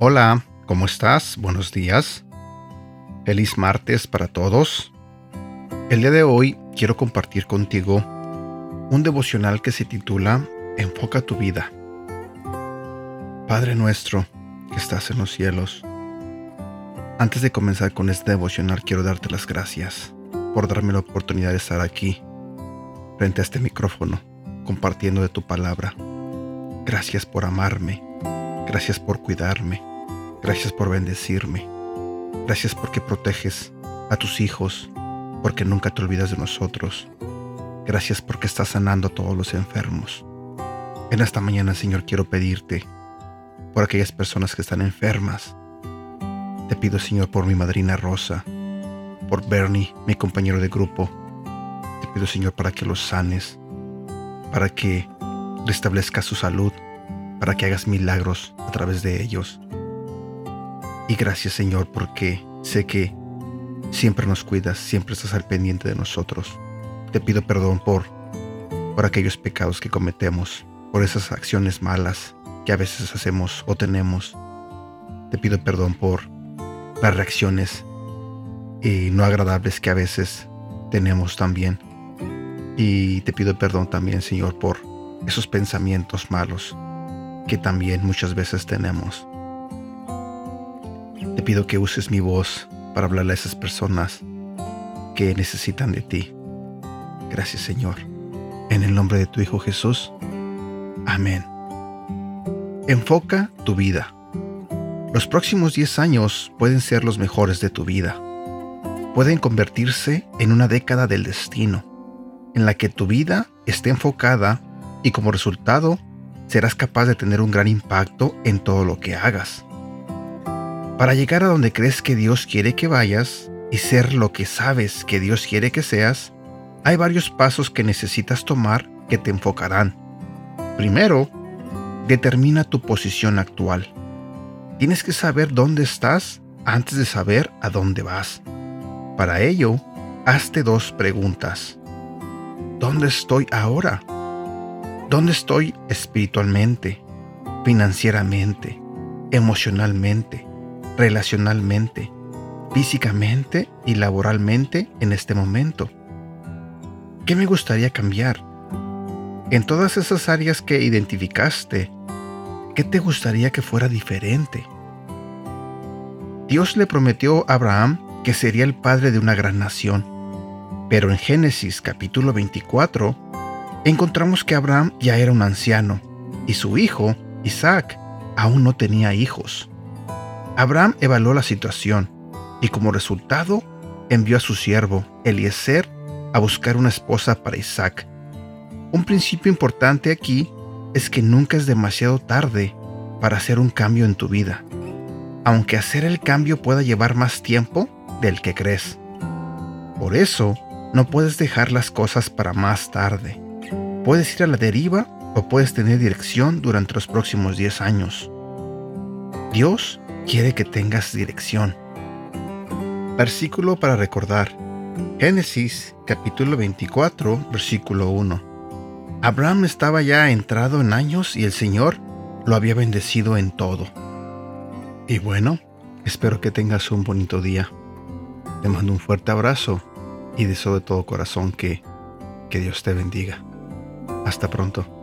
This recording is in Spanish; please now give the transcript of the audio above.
Hola, ¿cómo estás? Buenos días. Feliz martes para todos. El día de hoy quiero compartir contigo un devocional que se titula Enfoca tu vida. Padre nuestro estás en los cielos. Antes de comenzar con este devocional quiero darte las gracias por darme la oportunidad de estar aquí, frente a este micrófono, compartiendo de tu palabra. Gracias por amarme. Gracias por cuidarme. Gracias por bendecirme. Gracias porque proteges a tus hijos, porque nunca te olvidas de nosotros. Gracias porque estás sanando a todos los enfermos. En esta mañana, Señor, quiero pedirte por aquellas personas que están enfermas. Te pido, Señor, por mi madrina Rosa, por Bernie, mi compañero de grupo. Te pido, Señor, para que los sanes, para que restablezcas su salud, para que hagas milagros a través de ellos. Y gracias Señor porque sé que siempre nos cuidas, siempre estás al pendiente de nosotros. Te pido perdón por, por aquellos pecados que cometemos, por esas acciones malas que a veces hacemos o tenemos. Te pido perdón por las reacciones y no agradables que a veces tenemos también. Y te pido perdón también, Señor, por esos pensamientos malos que también muchas veces tenemos. Te pido que uses mi voz para hablarle a esas personas que necesitan de ti. Gracias Señor. En el nombre de tu Hijo Jesús. Amén. Enfoca tu vida. Los próximos 10 años pueden ser los mejores de tu vida. Pueden convertirse en una década del destino, en la que tu vida esté enfocada y como resultado serás capaz de tener un gran impacto en todo lo que hagas. Para llegar a donde crees que Dios quiere que vayas y ser lo que sabes que Dios quiere que seas, hay varios pasos que necesitas tomar que te enfocarán. Primero, determina tu posición actual. Tienes que saber dónde estás antes de saber a dónde vas. Para ello, hazte dos preguntas. ¿Dónde estoy ahora? ¿Dónde estoy espiritualmente, financieramente, emocionalmente? relacionalmente, físicamente y laboralmente en este momento? ¿Qué me gustaría cambiar? En todas esas áreas que identificaste, ¿qué te gustaría que fuera diferente? Dios le prometió a Abraham que sería el padre de una gran nación, pero en Génesis capítulo 24 encontramos que Abraham ya era un anciano y su hijo, Isaac, aún no tenía hijos. Abraham evaluó la situación y como resultado envió a su siervo, Eliezer, a buscar una esposa para Isaac. Un principio importante aquí es que nunca es demasiado tarde para hacer un cambio en tu vida, aunque hacer el cambio pueda llevar más tiempo del que crees. Por eso, no puedes dejar las cosas para más tarde. Puedes ir a la deriva o puedes tener dirección durante los próximos 10 años. Dios quiere que tengas dirección. Versículo para recordar. Génesis capítulo 24, versículo 1. Abraham estaba ya entrado en años y el Señor lo había bendecido en todo. Y bueno, espero que tengas un bonito día. Te mando un fuerte abrazo y deseo de todo corazón que, que Dios te bendiga. Hasta pronto.